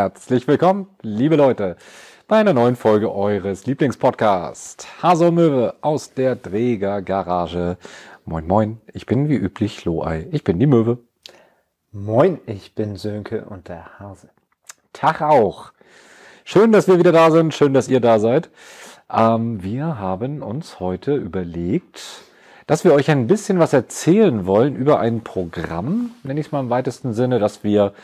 Herzlich willkommen, liebe Leute, bei einer neuen Folge eures Lieblingspodcasts. Hase Möwe aus der Dräger Garage. Moin, moin, ich bin wie üblich Loei, ich bin die Möwe. Moin, ich bin Sönke und der Hase. Tag auch. Schön, dass wir wieder da sind, schön, dass ihr da seid. Ähm, wir haben uns heute überlegt, dass wir euch ein bisschen was erzählen wollen über ein Programm, nenne ich es mal im weitesten Sinne, das wir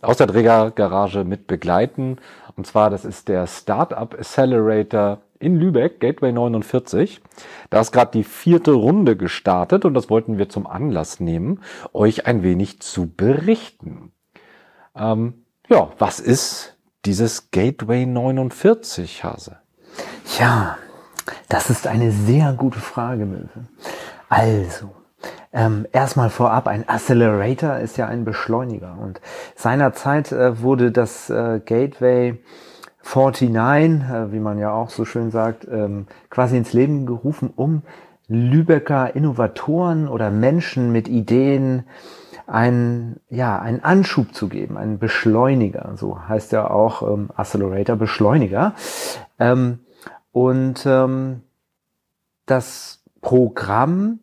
aus der Trägergarage mit begleiten. Und zwar, das ist der Startup Accelerator in Lübeck, Gateway 49. Da ist gerade die vierte Runde gestartet und das wollten wir zum Anlass nehmen, euch ein wenig zu berichten. Ähm, ja, was ist dieses Gateway 49, Hase? Ja, das ist eine sehr gute Frage, Möwe. Also, ähm, erstmal vorab, ein Accelerator ist ja ein Beschleuniger und seinerzeit äh, wurde das äh, Gateway 49, äh, wie man ja auch so schön sagt, ähm, quasi ins Leben gerufen, um Lübecker Innovatoren oder Menschen mit Ideen einen, ja, einen Anschub zu geben, einen Beschleuniger. So heißt ja auch ähm, Accelerator Beschleuniger. Ähm, und ähm, das Programm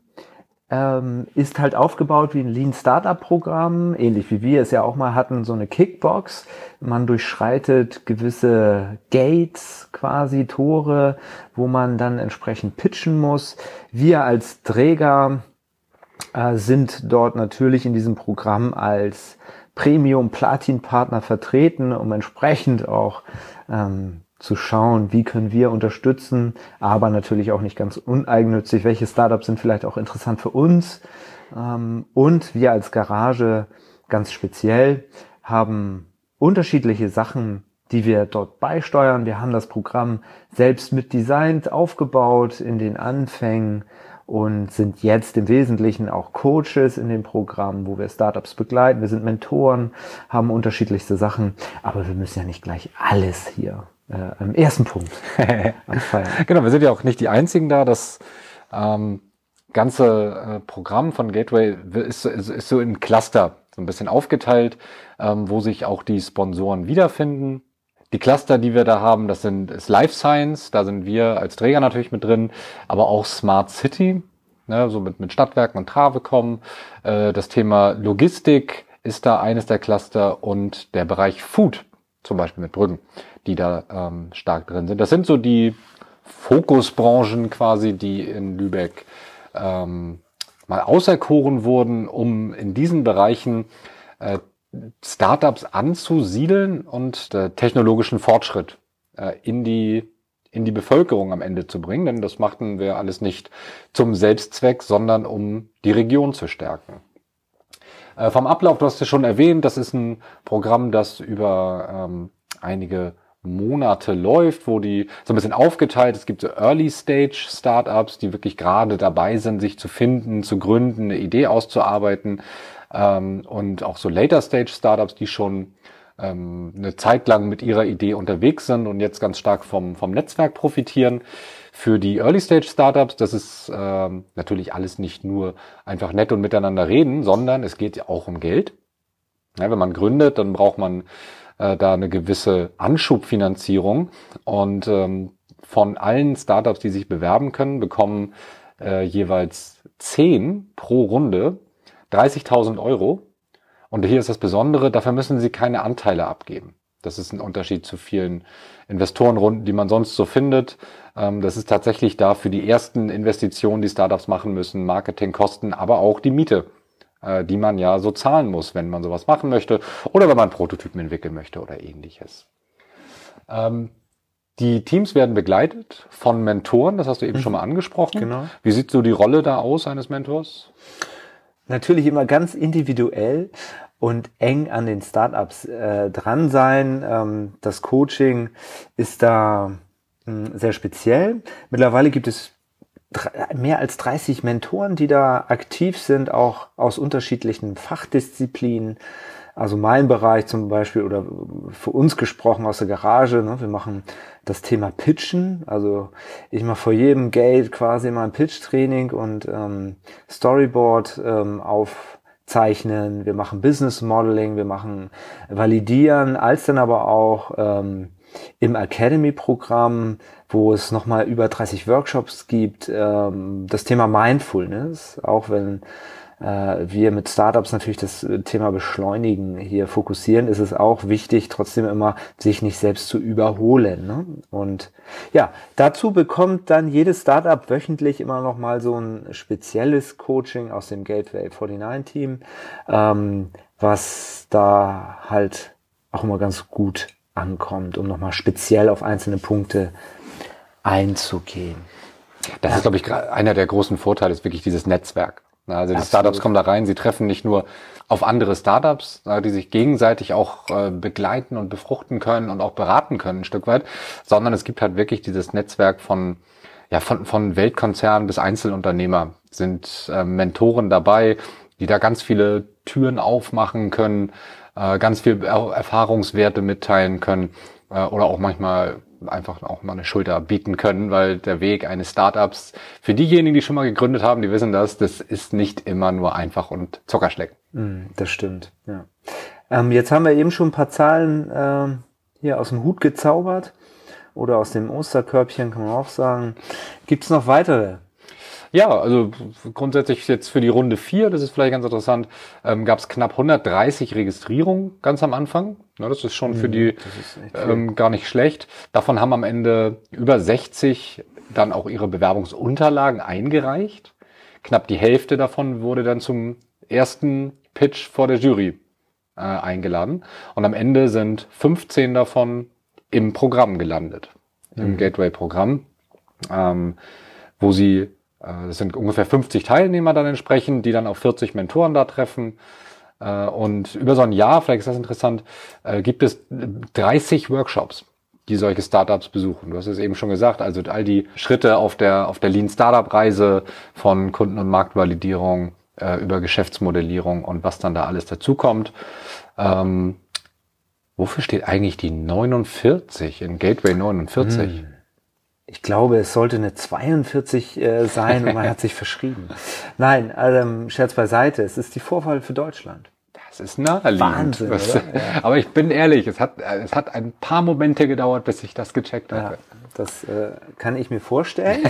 ähm, ist halt aufgebaut wie ein Lean Startup Programm, ähnlich wie wir es ja auch mal hatten, so eine Kickbox. Man durchschreitet gewisse Gates, quasi Tore, wo man dann entsprechend pitchen muss. Wir als Träger äh, sind dort natürlich in diesem Programm als Premium Platin Partner vertreten, um entsprechend auch ähm, zu schauen, wie können wir unterstützen, aber natürlich auch nicht ganz uneigennützig, welche Startups sind vielleicht auch interessant für uns. Ähm, und wir als Garage ganz speziell haben unterschiedliche Sachen, die wir dort beisteuern. Wir haben das Programm selbst mit designt, aufgebaut in den Anfängen und sind jetzt im Wesentlichen auch Coaches in dem Programm, wo wir Startups begleiten. Wir sind Mentoren, haben unterschiedlichste Sachen, aber wir müssen ja nicht gleich alles hier äh, im ersten Punkt anfallen. genau, wir sind ja auch nicht die Einzigen da. Das ähm, ganze äh, Programm von Gateway ist, ist, ist, so in Cluster so ein bisschen aufgeteilt, ähm, wo sich auch die Sponsoren wiederfinden. Die Cluster, die wir da haben, das sind ist Life Science, da sind wir als Träger natürlich mit drin, aber auch Smart City, ne, so mit, mit Stadtwerken und Travecom. Äh, das Thema Logistik ist da eines der Cluster und der Bereich Food, zum Beispiel mit Brücken die da ähm, stark drin sind. Das sind so die Fokusbranchen quasi, die in Lübeck ähm, mal auserkoren wurden, um in diesen Bereichen äh, Startups anzusiedeln und äh, technologischen Fortschritt äh, in die in die Bevölkerung am Ende zu bringen, denn das machten wir alles nicht zum Selbstzweck, sondern um die Region zu stärken. Äh, vom Ablauf, du hast es schon erwähnt, das ist ein Programm, das über ähm, einige Monate läuft, wo die so ein bisschen aufgeteilt, es gibt so Early Stage Startups, die wirklich gerade dabei sind, sich zu finden, zu gründen, eine Idee auszuarbeiten ähm, und auch so Later Stage Startups, die schon ähm, eine Zeit lang mit ihrer Idee unterwegs sind und jetzt ganz stark vom, vom Netzwerk profitieren. Für die Early Stage Startups, das ist ähm, natürlich alles nicht nur einfach nett und miteinander reden, sondern es geht auch um Geld. Ja, wenn man gründet, dann braucht man äh, da eine gewisse Anschubfinanzierung. Und ähm, von allen Startups, die sich bewerben können, bekommen äh, jeweils 10 pro Runde 30.000 Euro. Und hier ist das Besondere, dafür müssen sie keine Anteile abgeben. Das ist ein Unterschied zu vielen Investorenrunden, die man sonst so findet. Ähm, das ist tatsächlich da für die ersten Investitionen, die Startups machen müssen, Marketingkosten, aber auch die Miete äh, die man ja so zahlen muss, wenn man sowas machen möchte oder wenn man Prototypen entwickeln möchte oder ähnliches. Ähm, die Teams werden begleitet von Mentoren, das hast du eben mhm. schon mal angesprochen. Genau. Wie sieht so die Rolle da aus eines Mentors? Natürlich immer ganz individuell und eng an den Startups äh, dran sein. Ähm, das Coaching ist da mh, hm, sehr speziell. Mittlerweile gibt es mehr als 30 Mentoren, die da aktiv sind, auch aus unterschiedlichen Fachdisziplinen. Also mein Bereich zum Beispiel oder für uns gesprochen aus der Garage. Ne, wir machen das Thema Pitchen. Also ich mache vor jedem Gate quasi mal ein Pitch-Training und ähm, Storyboard ähm, auf wir machen Business Modeling, wir machen Validieren, als dann aber auch ähm, im Academy-Programm, wo es nochmal über 30 Workshops gibt, ähm, das Thema Mindfulness, auch wenn wir mit Startups natürlich das äh, Thema Beschleunigen hier fokussieren, ist es auch wichtig, trotzdem immer sich nicht selbst zu überholen. Ne? Und ja, dazu bekommt dann jedes Startup wöchentlich immer noch mal so ein spezielles Coaching aus dem Gateway 49 Team, ähm, was da halt auch immer ganz gut ankommt, um nochmal speziell auf einzelne Punkte einzugehen. Das ist, glaube ich, einer der großen Vorteile, ist wirklich dieses Netzwerk. Also die Absolut. Startups kommen da rein, sie treffen nicht nur auf andere Startups, die sich gegenseitig auch äh, begleiten und befruchten können und auch beraten können ein Stück weit, sondern es gibt halt wirklich dieses Netzwerk von ja von von Weltkonzernen bis Einzelunternehmer sind äh, Mentoren dabei, die da ganz viele Türen aufmachen können, äh, ganz viel Erfahrungswerte mitteilen können oder auch manchmal einfach auch mal eine Schulter bieten können, weil der Weg eines Startups für diejenigen, die schon mal gegründet haben, die wissen das, das ist nicht immer nur einfach und Zuckerschlecken. Mm, das stimmt, ja. Ähm, jetzt haben wir eben schon ein paar Zahlen äh, hier aus dem Hut gezaubert oder aus dem Osterkörbchen, kann man auch sagen. Gibt es noch weitere ja, also grundsätzlich jetzt für die Runde 4, das ist vielleicht ganz interessant, ähm, gab es knapp 130 Registrierungen ganz am Anfang. Ja, das ist schon für mhm, die ähm, gar nicht schlecht. Davon haben am Ende über 60 dann auch ihre Bewerbungsunterlagen eingereicht. Knapp die Hälfte davon wurde dann zum ersten Pitch vor der Jury äh, eingeladen. Und am Ende sind 15 davon im Programm gelandet, mhm. im Gateway-Programm, ähm, wo sie das sind ungefähr 50 Teilnehmer dann entsprechend, die dann auf 40 Mentoren da treffen. Äh, und über so ein Jahr, vielleicht ist das interessant, äh, gibt es 30 Workshops, die solche Startups besuchen. Du hast es eben schon gesagt, also all die Schritte auf der, auf der Lean Startup Reise von Kunden- und Marktvalidierung über Geschäftsmodellierung und was dann da alles dazukommt. Ähm, wofür steht eigentlich die 49 in Gateway 49? Hm. Ich glaube, es sollte eine 42 äh, sein und man hat sich verschrieben. Nein, also, Scherz beiseite, es ist die Vorwahl für Deutschland. Das ist naheliegend. Wahnsinn, Was, oder? Ja. Aber ich bin ehrlich, es hat, es hat ein paar Momente gedauert, bis ich das gecheckt habe. Ja, das äh, kann ich mir vorstellen.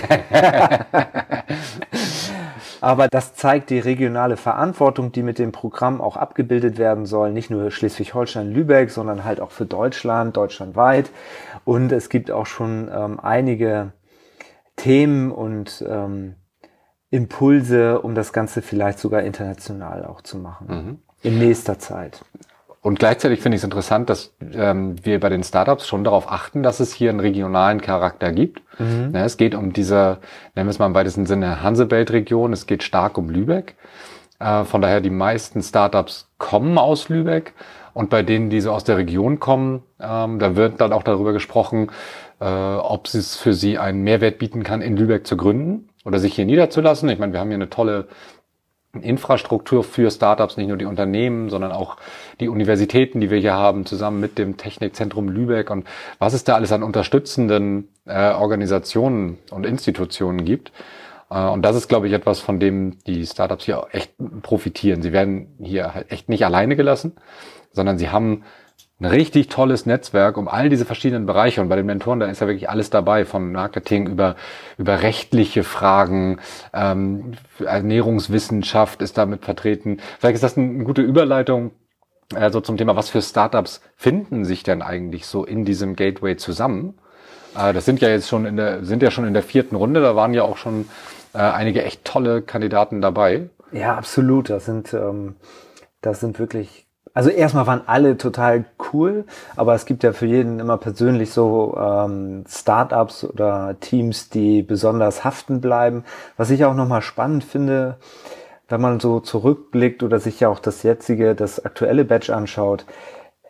Aber das zeigt die regionale Verantwortung, die mit dem Programm auch abgebildet werden soll. Nicht nur Schleswig-Holstein, Lübeck, sondern halt auch für Deutschland, deutschlandweit. Und es gibt auch schon ähm, einige Themen und ähm, Impulse, um das Ganze vielleicht sogar international auch zu machen. Mhm. In nächster Zeit. Und gleichzeitig finde ich es interessant, dass ähm, wir bei den Startups schon darauf achten, dass es hier einen regionalen Charakter gibt. Mhm. Ja, es geht um diese, nennen wir es mal im weitesten Sinne, Hansebelt-Region. Es geht stark um Lübeck. Äh, von daher die meisten Startups kommen aus Lübeck. Und bei denen, die so aus der Region kommen, ähm, da wird dann auch darüber gesprochen, äh, ob es für sie einen Mehrwert bieten kann, in Lübeck zu gründen oder sich hier niederzulassen. Ich meine, wir haben hier eine tolle Infrastruktur für Startups, nicht nur die Unternehmen, sondern auch die Universitäten, die wir hier haben, zusammen mit dem Technikzentrum Lübeck und was es da alles an unterstützenden äh, Organisationen und Institutionen gibt. Äh, und das ist, glaube ich, etwas, von dem die Startups hier echt profitieren. Sie werden hier halt echt nicht alleine gelassen, sondern sie haben ein richtig tolles Netzwerk um all diese verschiedenen Bereiche. Und bei den Mentoren, da ist ja wirklich alles dabei, von Marketing über, über rechtliche Fragen, ähm, Ernährungswissenschaft ist damit vertreten. Vielleicht ist das eine gute Überleitung also zum Thema, was für Startups finden sich denn eigentlich so in diesem Gateway zusammen? Äh, das sind ja jetzt schon in der, sind ja schon in der vierten Runde, da waren ja auch schon äh, einige echt tolle Kandidaten dabei. Ja, absolut. Das sind, ähm, das sind wirklich also erstmal waren alle total cool, aber es gibt ja für jeden immer persönlich so ähm, Startups oder Teams, die besonders haften bleiben. Was ich auch nochmal spannend finde, wenn man so zurückblickt oder sich ja auch das jetzige, das aktuelle Batch anschaut,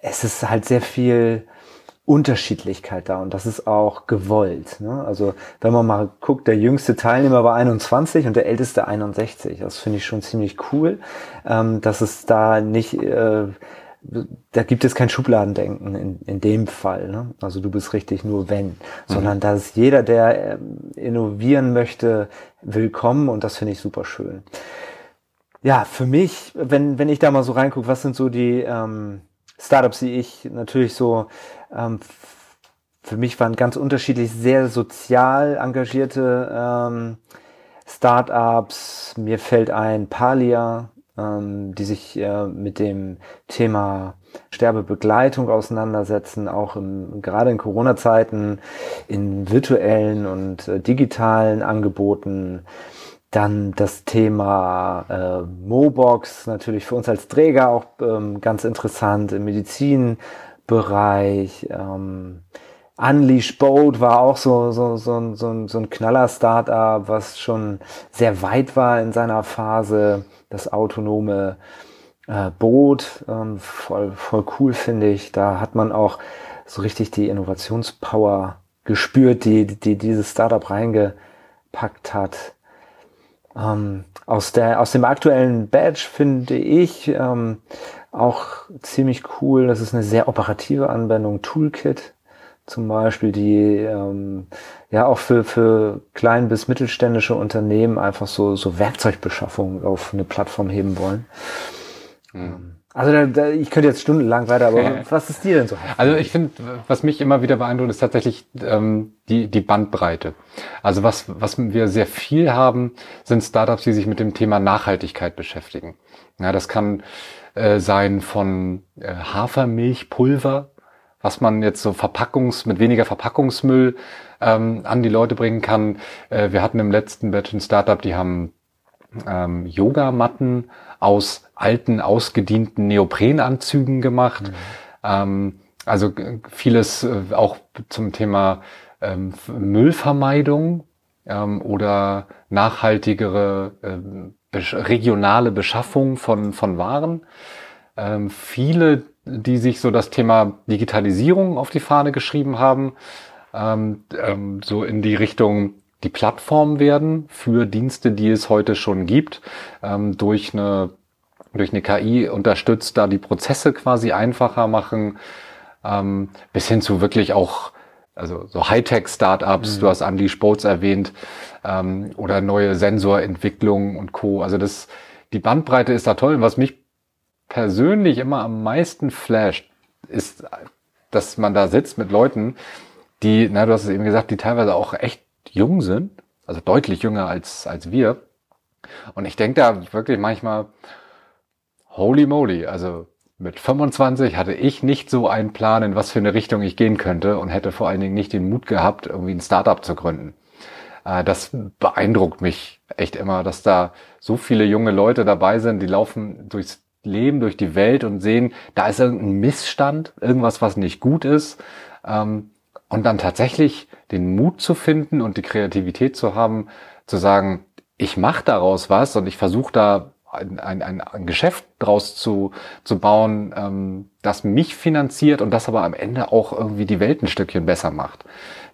es ist halt sehr viel Unterschiedlichkeit da und das ist auch gewollt. Ne? Also wenn man mal guckt, der jüngste Teilnehmer war 21 und der älteste 61. Das finde ich schon ziemlich cool, ähm, dass es da nicht, äh, da gibt es kein Schubladendenken in, in dem Fall. Ne? Also du bist richtig nur wenn, mhm. sondern da ist jeder, der äh, innovieren möchte, willkommen und das finde ich super schön. Ja, für mich, wenn, wenn ich da mal so reingucke, was sind so die ähm, Startups, die ich natürlich so ähm, für mich waren ganz unterschiedlich sehr sozial engagierte ähm, Startups. Mir fällt ein Palia, ähm, die sich äh, mit dem Thema Sterbebegleitung auseinandersetzen, auch im, gerade in Corona-Zeiten in virtuellen und äh, digitalen Angeboten. Dann das Thema äh, Mobox, natürlich für uns als Träger auch ähm, ganz interessant im Medizinbereich. Ähm, Unleash Boat war auch so, so, so, so, so ein Knaller-Startup, was schon sehr weit war in seiner Phase. Das autonome äh, Boot, ähm, voll, voll cool finde ich. Da hat man auch so richtig die Innovationspower gespürt, die, die dieses Startup reingepackt hat. Ähm, aus, der, aus dem aktuellen Badge finde ich ähm, auch ziemlich cool. Das ist eine sehr operative Anwendung, Toolkit zum Beispiel, die ähm, ja auch für, für klein bis mittelständische Unternehmen einfach so, so Werkzeugbeschaffung auf eine Plattform heben wollen. Mhm. Also da, da, ich könnte jetzt stundenlang weiter, aber was ist dir denn so? Also ich finde, was mich immer wieder beeindruckt, ist tatsächlich ähm, die, die Bandbreite. Also was, was wir sehr viel haben, sind Startups, die sich mit dem Thema Nachhaltigkeit beschäftigen. Ja, das kann äh, sein von äh, Hafermilchpulver was man jetzt so Verpackungs, mit weniger Verpackungsmüll ähm, an die Leute bringen kann. Äh, wir hatten im letzten Batch ein Startup, die haben ähm, Yogamatten aus alten, ausgedienten Neoprenanzügen gemacht. Mhm. Ähm, also vieles äh, auch zum Thema ähm, Müllvermeidung ähm, oder nachhaltigere äh, regionale Beschaffung von, von Waren. Ähm, viele die sich so das Thema Digitalisierung auf die Fahne geschrieben haben, ähm, ähm, so in die Richtung die Plattform werden für Dienste, die es heute schon gibt, ähm, durch eine durch eine KI unterstützt, da die Prozesse quasi einfacher machen, ähm, bis hin zu wirklich auch also so Hightech-Startups, mhm. du hast Andy Spots erwähnt, ähm, oder neue Sensorentwicklung und Co. Also das, die Bandbreite ist da toll. Und was mich persönlich immer am meisten flasht, ist, dass man da sitzt mit Leuten, die, na, du hast es eben gesagt, die teilweise auch echt jung sind, also deutlich jünger als, als wir. Und ich denke da wirklich manchmal, holy moly, also mit 25 hatte ich nicht so einen Plan, in was für eine Richtung ich gehen könnte und hätte vor allen Dingen nicht den Mut gehabt, irgendwie ein Startup zu gründen. Äh, das beeindruckt mich echt immer, dass da so viele junge Leute dabei sind, die laufen durchs leben durch die Welt und sehen, da ist irgendein Missstand, irgendwas, was nicht gut ist. Ähm, und dann tatsächlich den Mut zu finden und die Kreativität zu haben, zu sagen, ich mache daraus was und ich versuche da ein, ein, ein, ein Geschäft draus zu, zu bauen, ähm, das mich finanziert und das aber am Ende auch irgendwie die Welt ein Stückchen besser macht.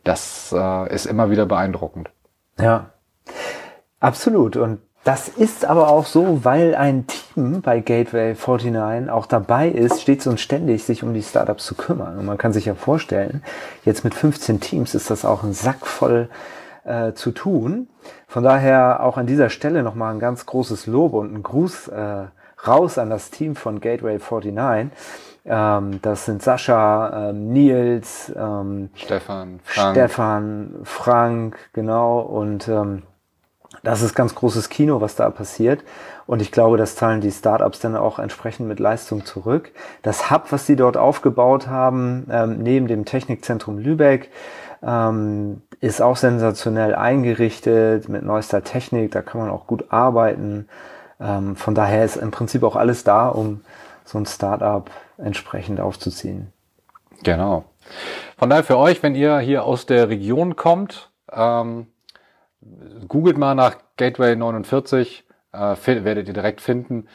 Das äh, ist immer wieder beeindruckend. Ja, absolut. Und das ist aber auch so, weil ein Team bei Gateway 49 auch dabei ist, stets und ständig sich um die Startups zu kümmern. Und man kann sich ja vorstellen, jetzt mit 15 Teams ist das auch ein Sack voll äh, zu tun. Von daher auch an dieser Stelle nochmal ein ganz großes Lob und ein Gruß äh, raus an das Team von Gateway 49. Ähm, das sind Sascha, ähm, Nils, ähm, Stefan, Frank. Stefan, Frank, genau, und ähm, das ist ganz großes Kino, was da passiert. Und ich glaube, das zahlen die Startups dann auch entsprechend mit Leistung zurück. Das Hub, was sie dort aufgebaut haben, ähm, neben dem Technikzentrum Lübeck, ähm, ist auch sensationell eingerichtet mit neuester Technik. Da kann man auch gut arbeiten. Ähm, von daher ist im Prinzip auch alles da, um so ein Startup entsprechend aufzuziehen. Genau. Von daher für euch, wenn ihr hier aus der Region kommt, ähm, googelt mal nach Gateway 49, äh, werdet ihr direkt finden.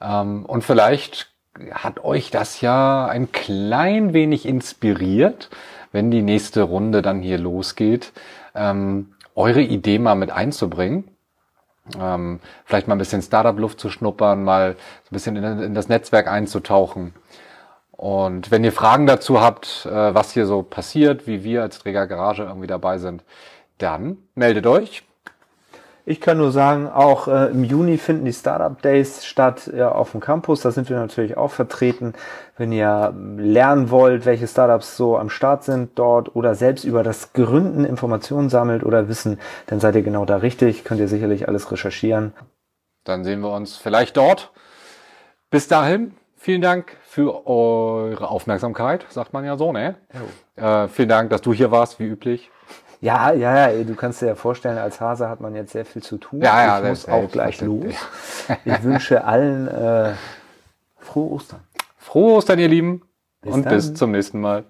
Ähm, und vielleicht hat euch das ja ein klein wenig inspiriert, wenn die nächste Runde dann hier losgeht, ähm, eure Idee mal mit einzubringen. Ähm, vielleicht mal ein bisschen Startup-Luft zu schnuppern, mal ein bisschen in, in, das Netzwerk einzutauchen. Und wenn ihr Fragen dazu habt, äh, was hier so passiert, wie wir als Träger Garage irgendwie dabei sind, dann meldet euch. Ich kann nur sagen, auch äh, im Juni finden die Startup Days statt ja, auf dem Campus. Da sind wir natürlich auch vertreten. Wenn ihr lernen wollt, welche Startups so am Start sind dort oder selbst über das Gründen Informationen sammelt oder wissen, dann seid ihr genau da richtig. Könnt ihr sicherlich alles recherchieren. Dann sehen wir uns vielleicht dort. Bis dahin, vielen Dank für eure Aufmerksamkeit, sagt man ja so, ne? Äh, vielen Dank, dass du hier warst, wie üblich. Ja, ja, ja, du kannst dir ja vorstellen, als Hase hat man jetzt sehr viel zu tun. Ja, ja, ich muss auch gleich los. Ich wünsche allen äh, frohe Ostern. Frohe Ostern, ihr Lieben. Bis und dann. bis zum nächsten Mal.